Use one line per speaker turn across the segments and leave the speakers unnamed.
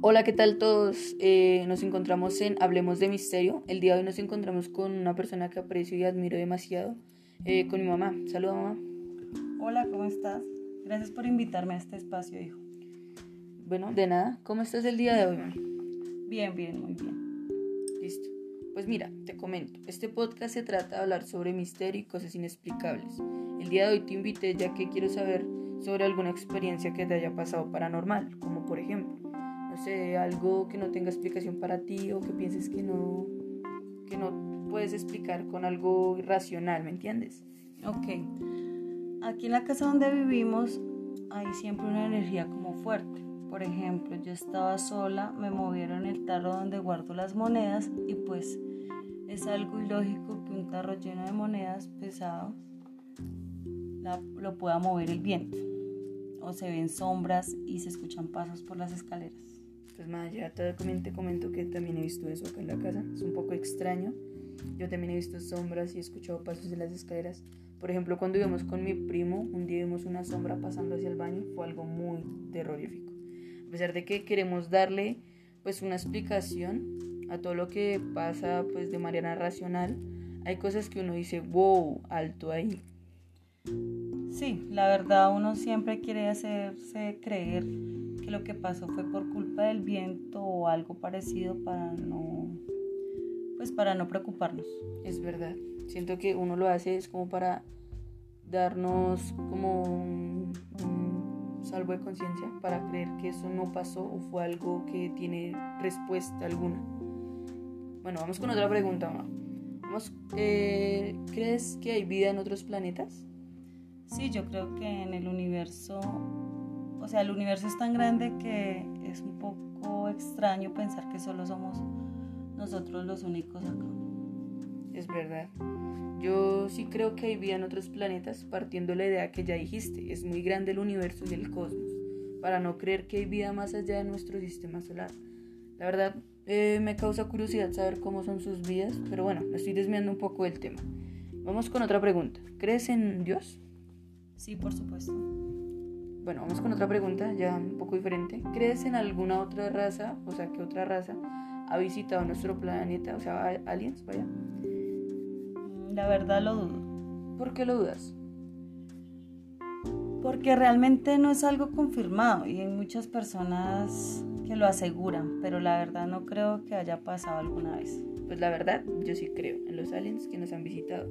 Hola, ¿qué tal todos? Eh, nos encontramos en Hablemos de Misterio. El día de hoy nos encontramos con una persona que aprecio y admiro demasiado, eh, con mi mamá. Saludos, mamá.
Hola, ¿cómo estás? Gracias por invitarme a este espacio, hijo.
Bueno, de nada. ¿Cómo estás el día de hoy, mamá?
Bien, bien, muy bien.
Listo. Pues mira, te comento. Este podcast se trata de hablar sobre misterio y cosas inexplicables. El día de hoy te invité ya que quiero saber sobre alguna experiencia que te haya pasado paranormal, como por ejemplo algo que no tenga explicación para ti o que pienses que no, que no puedes explicar con algo irracional, ¿me entiendes?
Ok. Aquí en la casa donde vivimos hay siempre una energía como fuerte. Por ejemplo, yo estaba sola, me movieron el tarro donde guardo las monedas y pues es algo ilógico que un tarro lleno de monedas pesado lo pueda mover el viento. O se ven sombras y se escuchan pasos por las escaleras.
Pues más ya te comento que también he visto eso acá en la casa. Es un poco extraño. Yo también he visto sombras y he escuchado pasos de las escaleras. Por ejemplo, cuando íbamos con mi primo, un día vimos una sombra pasando hacia el baño. Fue algo muy terrorífico. A pesar de que queremos darle pues una explicación a todo lo que pasa pues de manera racional, hay cosas que uno dice, wow, alto ahí.
Sí, la verdad uno siempre quiere hacerse creer lo que pasó fue por culpa del viento o algo parecido para no pues para no preocuparnos.
Es verdad. Siento que uno lo hace es como para darnos como un, salvo de conciencia para creer que eso no pasó o fue algo que tiene respuesta alguna. Bueno, vamos con otra pregunta. Vamos, eh, ¿Crees que hay vida en otros planetas?
Sí, yo creo que en el universo o sea, el universo es tan grande que es un poco extraño pensar que solo somos nosotros los únicos acá.
Es verdad. Yo sí creo que hay vida en otros planetas partiendo la idea que ya dijiste. Es muy grande el universo y el cosmos para no creer que hay vida más allá de nuestro sistema solar. La verdad, eh, me causa curiosidad saber cómo son sus vidas, pero bueno, me estoy desviando un poco del tema. Vamos con otra pregunta. ¿Crees en Dios?
Sí, por supuesto.
Bueno, vamos con otra pregunta, ya un poco diferente. ¿Crees en alguna otra raza, o sea, que otra raza ha visitado nuestro planeta, o sea, aliens, vaya?
Mm, la verdad lo dudo.
¿Por qué lo dudas?
Porque realmente no es algo confirmado y hay muchas personas que lo aseguran, pero la verdad no creo que haya pasado alguna vez.
Pues la verdad, yo sí creo en los aliens que nos han visitado.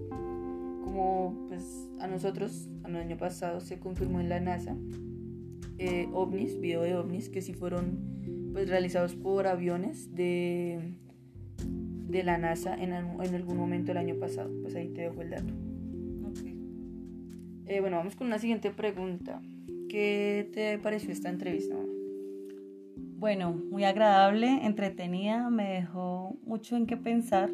Como pues a nosotros, el año pasado se confirmó en la NASA eh, ovnis, video de ovnis que sí fueron pues realizados por aviones de, de la NASA en, en algún momento el año pasado. Pues ahí te dejo el dato. Eh, bueno, vamos con una siguiente pregunta. ¿Qué te pareció esta entrevista?
Bueno, muy agradable, entretenida, me dejó mucho en qué pensar.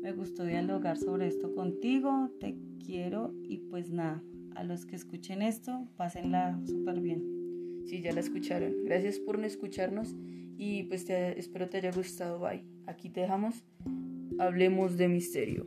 Me gustó dialogar sobre esto contigo, te quiero y pues nada, a los que escuchen esto, pásenla súper bien.
Sí, ya la escucharon. Gracias por no escucharnos y pues te, espero te haya gustado. Bye. Aquí te dejamos. Hablemos de misterio.